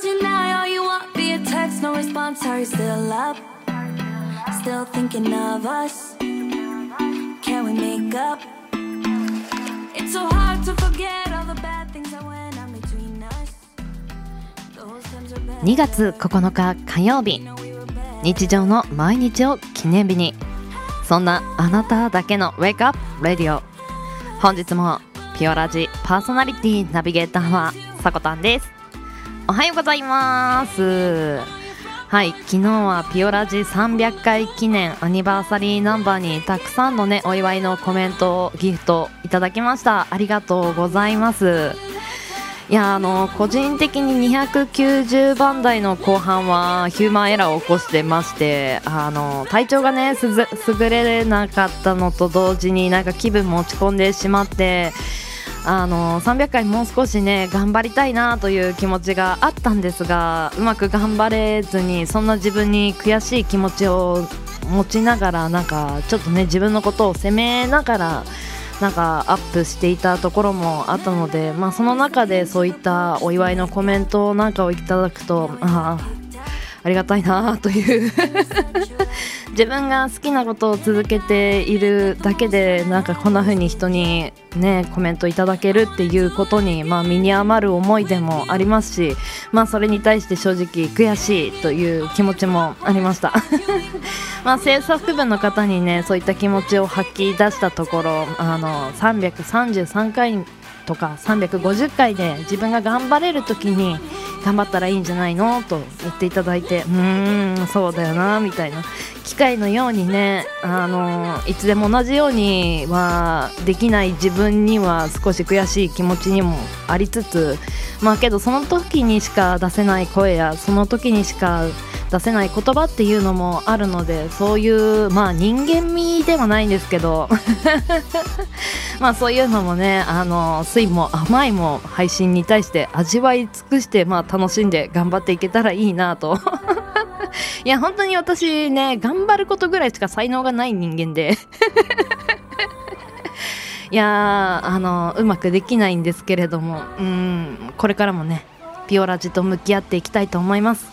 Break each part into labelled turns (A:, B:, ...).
A: Tonight, all you want via text, no response. Are you still up? Still thinking of us? Can we make up? It's so hard to forget all the bad things that went on between us. Those times are bad.
B: 2月9日火曜日日常の毎日を記念日にそんなあなただけの Wake Up Radio 本日もピオラジパーソナリティナビゲーターはさこたんです。おはようございます。はい昨日はピオラジ300回記念アニバーサリーナンバーにたくさんのねお祝いのコメントをギフトいただきました。ありがとうございます。いやあの個人的に290番台の後半はヒューマンエラーを起こしてましてあの体調がねすず優れなかったのと同時になんか気分も落ち込んでしまってあの300回もう少しね頑張りたいなという気持ちがあったんですがうまく頑張れずにそんな自分に悔しい気持ちを持ちながらなんかちょっとね自分のことを責めながらなんかアップしていたところもあったので、まあ、その中でそういったお祝いのコメントなんかをいただくとああありがたいなという。自分が好きなことを続けているだけでなんかこんな風に人にねコメントいただけるっていうことに、まあ、身に余る思いでもありますし、まあ、それに対して正直悔しいという気持ちもありました。まあ、制作部の方にねそういった気持ちを吐き出したところあの333回とか350回で自分が頑張れる時に頑張ったらいいんじゃないの？と言っていただいてうーんそうだよなみたいな機械のようにねあのいつでも同じようにはできない自分には少し悔しい気持ちにもありつつまあけどその時にしか出せない声やその時にしか出せない言葉っていうのもあるのでそういうまあ人間味ではないんですけど まあそういうのもねあの酸いも甘いも配信に対して味わい尽くしてまあ楽しんで頑張っていけたらいいなといや本当に私ね頑張ることぐらいしか才能がない人間で。いやあのうまくできないんですけれどもうんこれからもねピオラジと向き合っていきたいと思います。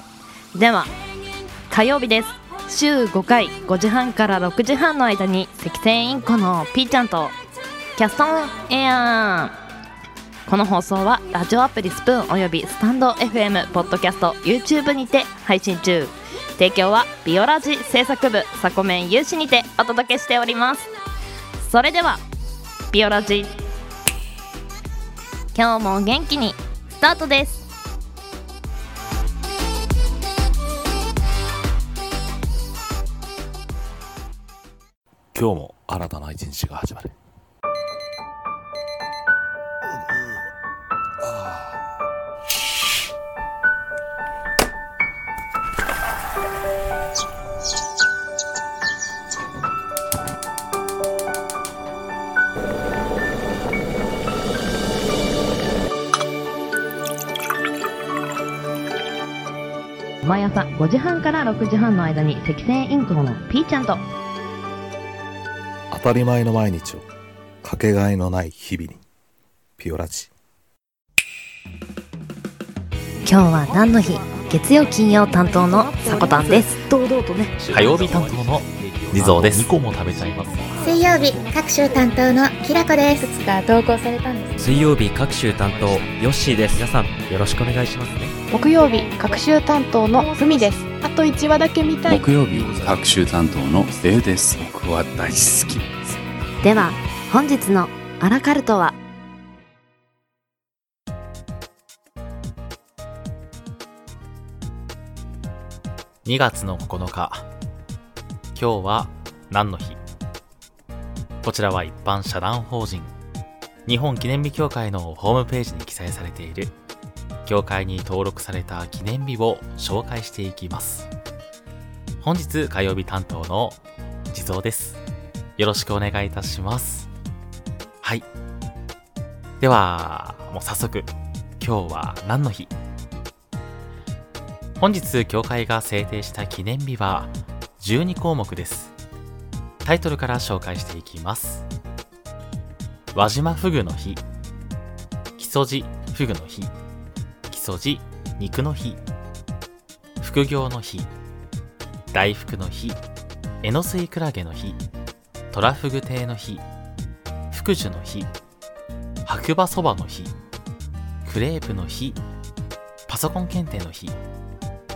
B: では火曜日です。週5回5時半から6時半の間に赤線インコのピーちゃんとキャストンエア。ーこの放送はラジオアプリスプーンおよびスタンド FM ポッドキャスト YouTube にて配信中。提供はビオラジ制作部サコメン有志にてお届けしております。それではビオラジ今日も元気にスタートです。
C: 今日も新たな一日が始まる。
B: 毎朝5時半から6時半の間に赤線インコのピーちゃんと。
C: 当たり前の毎日をかけがえのない日々にピオラジ。
B: 今日は何の日？月曜金曜担当のさこたんです。堂々とね。
D: 火曜日担当の地蔵です。2個も食べちゃいます。
E: 水曜日各週担当のきらこです。
F: つか投稿されたんです。
D: 水曜日各週担当ヨッシーです。皆さんよろしくお願いしますね。
F: 木曜日各週担当のふみです。あと1話だけ見たい。
G: 木曜日各週担当のレイです。僕は大好き
B: では本日のアラカルトは
D: ？2月の9日今日は何の日？こちらは一般社団法人日本記念日協会のホームページに記載されている協会に登録された記念日を紹介していきます。本日火曜日担当の地蔵です。よろしくお願いいたします。はい。ではもう早速今日は何の日？本日協会が制定した記念日は12項目です。タイトルから紹介していきます。輪島フグの日。木曽路フグの日。木曽路肉の日。副業の日。大福の日。エノスイクラゲの日。トラフグ亭の日。福寿の日。白馬そばの日。クレープの日。パソコン検定の日。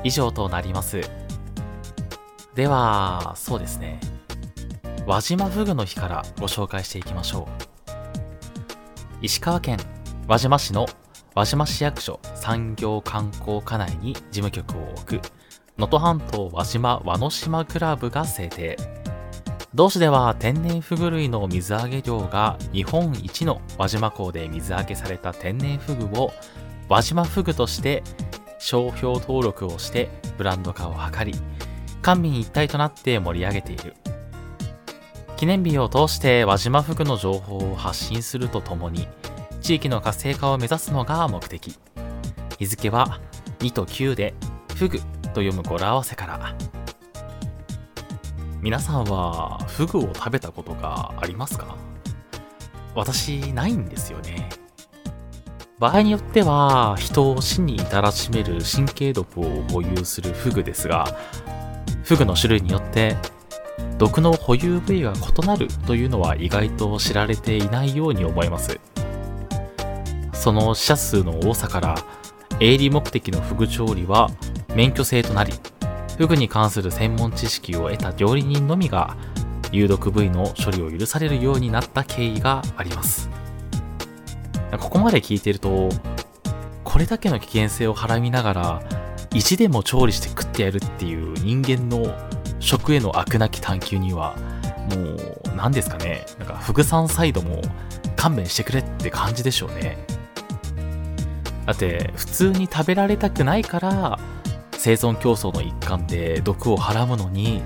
D: 以上となります。ではそうですね。輪島フグの日からご紹介していきましょう。石川県輪島市の輪島市役所産業観光課内に事務局を置く能登半島輪島輪の島クラブが制定。同市では天然フグ類の水揚げ量が日本一の輪島港で水揚げされた天然フグを輪島フグとして商標登録をしてブランド化を図り官民一体となって盛り上げている。記念日を通して輪島フグの情報を発信するとともに地域の活性化を目指すのが目的。日付は2と9でフグと読む語呂合わせから。皆さんはフグを食べたことがありますか？私ないんですよね。場合によっては人を死に至らしめる神経毒を保有するフグですがフグの種類によって毒の保有部位が異なるというのは意外と知られていないように思います。その死者数の多さから営利目的のフグ調理は免許制となりフグに関する専門知識を得た料理人のみが有毒部位の処理を許されるようになった経緯があります。ここまで聞いているとこれだけの危険性をはらみながら意地でも調理して食ってやるっていう人間の食への悪なき探求にはもう何ですかね。なんかフグさんサイドも勘弁してくれって感じでしょうね。だって普通に食べられたくないから生存競争の一環で毒をはらむのに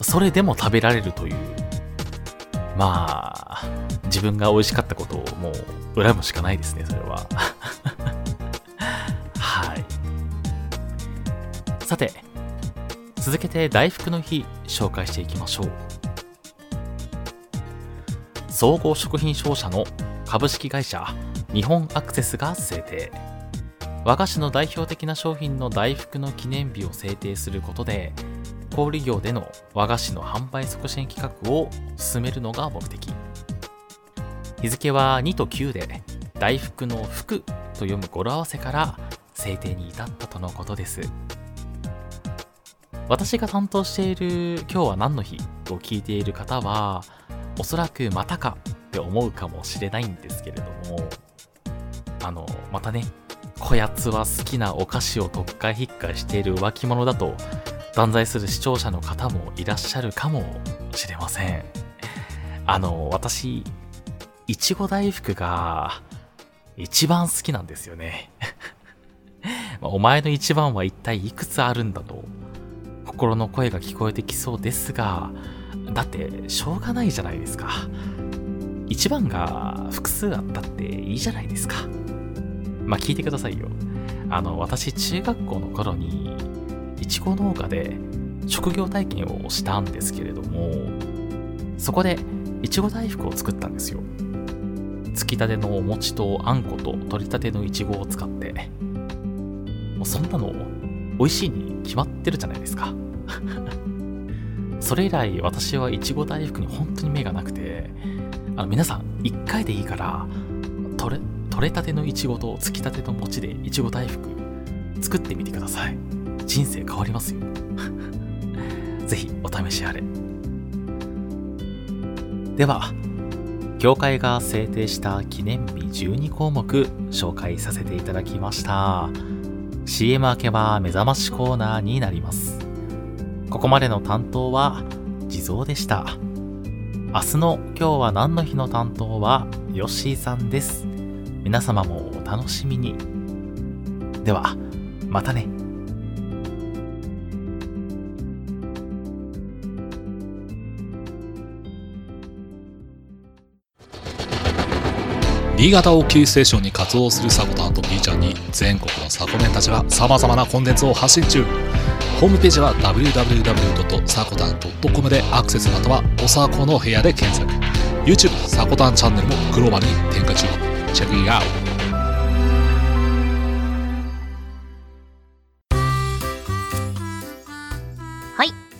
D: それでも食べられるという。まあ自分が美味しかったことをもう恨むしかないですねそれは。さて続けて大福の日紹介していきましょう。総合食品商社の株式会社日本アクセスが制定。和菓子の代表的な商品の大福の記念日を制定することで小売業での和菓子の販売促進企画を進めるのが目的。日付は2と9で大福の福と読む語呂合わせから制定に至ったとのことです。私が担当している今日は何の日と聞いている方はおそらくまたかって思うかもしれないんですけれどもあのまたねこやつは好きなお菓子を特会引っかしている浮気者だと断罪する視聴者の方もいらっしゃるかもしれません。あの私いちご大福が一番好きなんですよね。お前の一番は一体いくつあるんだと心の声が聞こえてきそうですがだってしょうがないじゃないですか一番が複数あったっていいじゃないですかまあ聞いてくださいよ。あの、私、中学校の頃に、いちご農家で職業体験をしたんですけれども、そこで、いちご大福を作ったんですよ。つきたてのお餅とあんこと取りたてのいちごを使って、もうそんなの美味しいに決まってるじゃないですか。それ以来私はいちご大福に本当に目がなくて、あの皆さん一回でいいから、取れ、取れたてのいちごとつきたての餅でいちご大福作ってみてください。人生変わりますよ。ぜひお試しあれ。では協会が制定した記念日12項目紹介させていただきました。CM 明けは目覚ましコーナーになります。ここまでの担当は地蔵でした明日の今日は何の日の担当はヨッシーさんです皆様もお楽しみに。では、またね。
H: 新潟をキーステーションに活動するサコタンと B ちゃんに全国のサコメンたちは様々なコンテンツを発信中ホームページは www.sakotan.com でアクセスまたはおさこの部屋で検索 YouTube さこたんチャンネルもグローバルに展開中チェックインアウト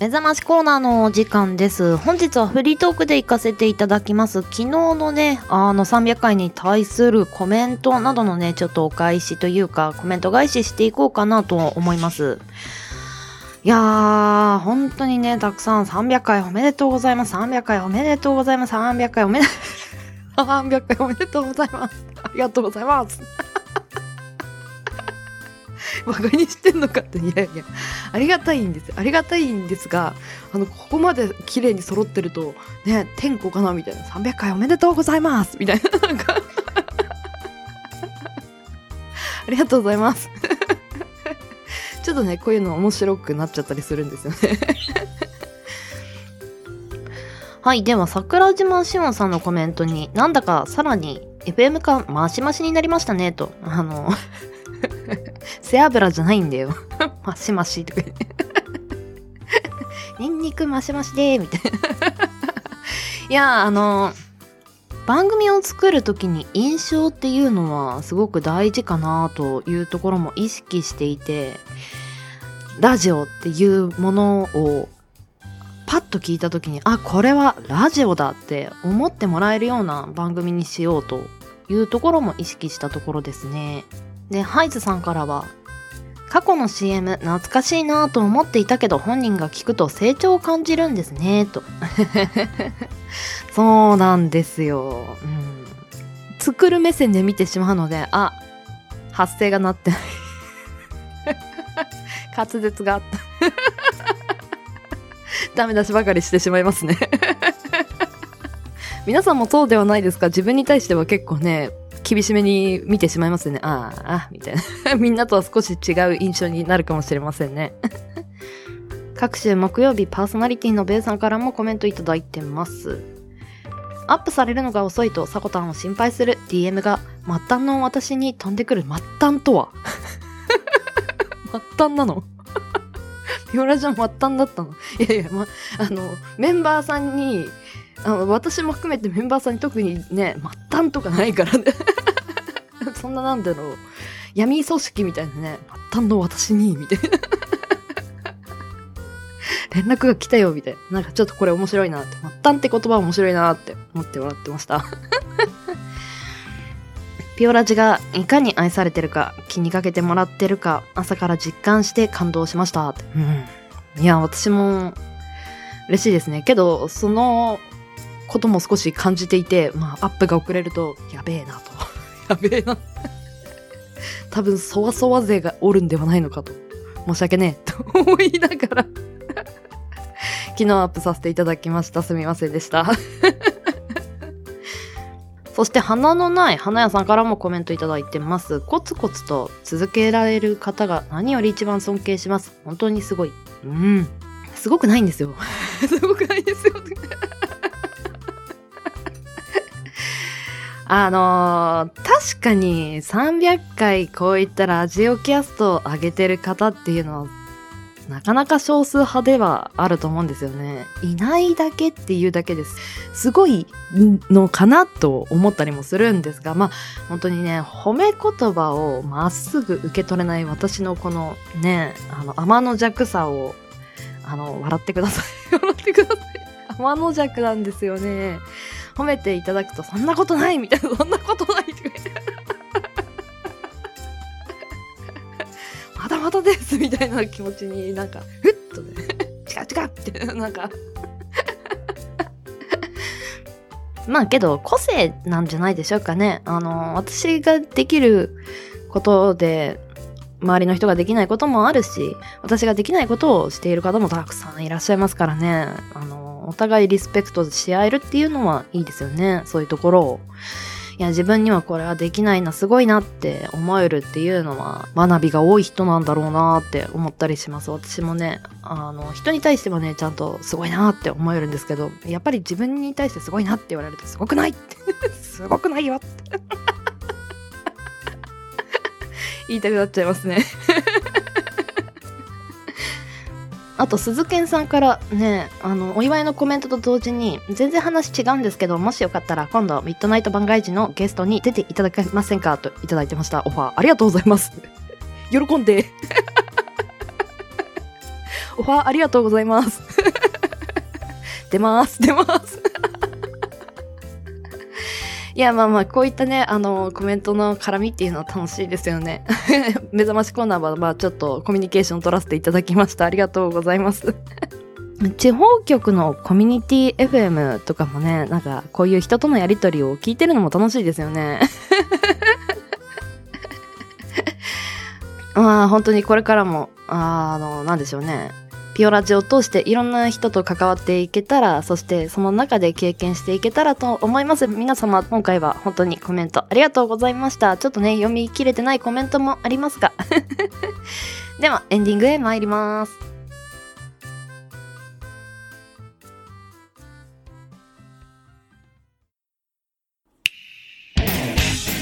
B: 目覚ましコーナーの時間です。本日はフリートークで行かせていただきます。昨日のね、あの300回に対するコメントなどのね、ちょっとお返しというか、コメント返ししていこうかなと思います。いやー、本当にね、たくさん300回おめでとうございます。300回おめでとうございます。300回おめで、300回おめでとうございます。ありがとうございます。バカにしてんのかって、いやいや、ありがたいんです。ありがたいんですが、あの、ここまで綺麗に揃ってると、ね、天候かなみたいな。300回おめでとうございますみたいな。なんか ありがとうございます。ちょっとね、こういうの面白くなっちゃったりするんですよね。はい、では、桜島しおんさんのコメントに、なんだかさらに FM 化マシマシになりましたね、と。あの、背脂じゃないんだよ。マシマシとか言って。ニンニクマシマシでみたいな。いや、あの、番組を作るときに印象っていうのはすごく大事かなというところも意識していて、ラジオっていうものをパッと聞いたときに、あ、これはラジオだって思ってもらえるような番組にしようというところも意識したところですね。で、ハイズさんからは、過去の CM 懐かしいなと思っていたけど本人が聞くと成長を感じるんですねと。そうなんですよ、うん、作る目線で見てしまうのであ発声が鳴ってない。滑舌があった ダメ出しばかりしてしまいますね 皆さんもそうではないですか？自分に対しては結構ね厳しめに見てしまいますよね。ああ、あみたいな。みんなとは少し違う印象になるかもしれませんね。各週木曜日パーソナリティのベイさんからもコメントいただいてます。アップされるのが遅いとサコタンを心配する DM が末端の私に飛んでくる末端とは？末端なの？ピオラジャン末端だったの？いやいや、ま、あの、メンバーさんに、あの私も含めてメンバーさんに特にね、末端とかないからね。そんななんだろう。闇組織みたいなね、末端の私に、みたいな。連絡が来たよ、みたいな。なんかちょっとこれ面白いなって。末端って言葉面白いなって思って笑ってました。ピオラジがいかに愛されてるか、気にかけてもらってるか、朝から実感して感動しました。うん。いや、私も嬉しいですね。けど、そのことも少し感じていて、まあ、アップが遅れると、やべえなと。やべえな。多分、そわそわ勢がおるんではないのかと。申し訳ねえ。と思いながら昨日アップさせていただきました。すみませんでした。そして、花のない花屋さんからもコメントいただいてます。コツコツと続けられる方が何より一番尊敬します。本当にすごい。うん。すごくないんですよ。すごくないですよ。あのー確かに300回こういったラジオキャストを上げてる方っていうのはなかなか少数派ではあると思うんですよね。いないだけっていうだけです。すごいのかなと思ったりもするんですが、まあ本当にね、褒め言葉をまっすぐ受け取れない私のこのね、あの天の弱さを、あの、笑ってください。笑ってください。天の弱なんですよね。褒めていただくと、そんなことないみたいな、そんなことないですみたいな気持ちになんか、ふっとね、違う違うって、なんか。まあけど、個性なんじゃないでしょうかね。あの、私ができることで、周りの人ができないこともあるし、私ができないことをしている方もたくさんいらっしゃいますからね。あの、お互いリスペクトし合えるっていうのはいいですよね。そういうところを。いや、自分にはこれはできないな、すごいなって思えるっていうのは、学びが多い人なんだろうなって思ったりします。私もね、あの、人に対してはね、ちゃんとすごいなって思えるんですけど、やっぱり自分に対してすごいなって言われると、すごくないって。すごくないよって。言いたくなっちゃいますね。あと、鈴賢さんからね、あの、お祝いのコメントと同時に、全然話違うんですけど、もしよかったら今度、ミッドナイト番外時のゲストに出ていただけませんかといただいてました。オファー、ありがとうございます。喜んで。オファーありがとうございます 出ます出ますいやまあまあこういったねあのコメントの絡みっていうのは楽しいですよね。目覚ましコーナーはまあちょっとコミュニケーション取らせていただきました。ありがとうございます。地方局のコミュニティ FM とかもねなんかこういう人とのやり取りを聞いてるのも楽しいですよね。まあ本当にこれからもあのなんでしょうねピオラジを通していろんな人と関わっていけたらそしてその中で経験していけたらと思います。皆様今回は本当にコメントありがとうございました。ちょっとね読み切れてないコメントもありますが。ではエンディングへ参ります。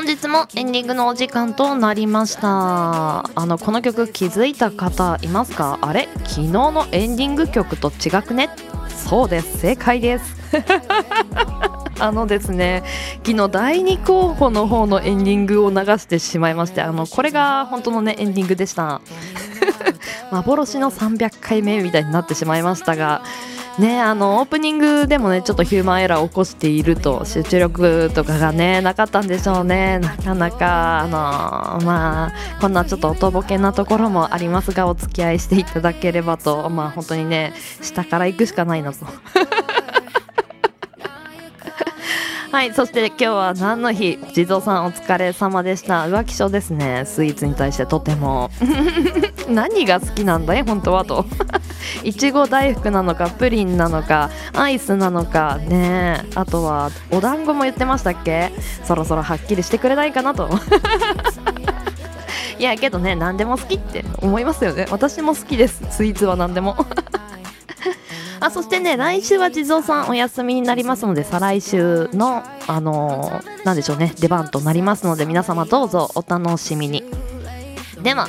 B: 本日もエンディングのお時間となりました。あのこの曲気づいた方いますか？あれ？昨日のエンディング曲と違くね？そうです。正解です。あのですね昨日第2候補の方のエンディングを流してしまいましてあのこれが本当のねエンディングでした。幻の300回目みたいになってしまいましたがねあのオープニングでもねちょっとヒューマンエラーを起こしていると集中力とかがねなかったんでしょうね。なかなかあのまあこんなちょっとおとぼけなところもありますがお付き合いしていただければとまあ本当にね下から行くしかないなと。はいそして今日は何の日？地蔵さんお疲れ様でした。浮気症ですね。スイーツに対してとても何が好きなんだい？本当はと。いちご大福なのかプリンなのかアイスなのかねあとはお団子も言ってましたっけ？そろそろはっきりしてくれないかなと。いやけどね何でも好きって思いますよね。私も好きです。スイーツは何でも。あそしてね来週は地蔵さんお休みになりますので再来週のあのー、なんでしょうね出番となりますので皆様どうぞお楽しみに。では。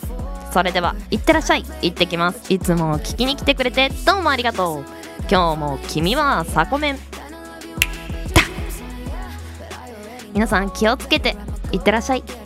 B: それではいってらっしゃい。行ってきます。いつも聞きに来てくれてどうもありがとう。今日も君はサコメン皆さん気をつけていってらっしゃい。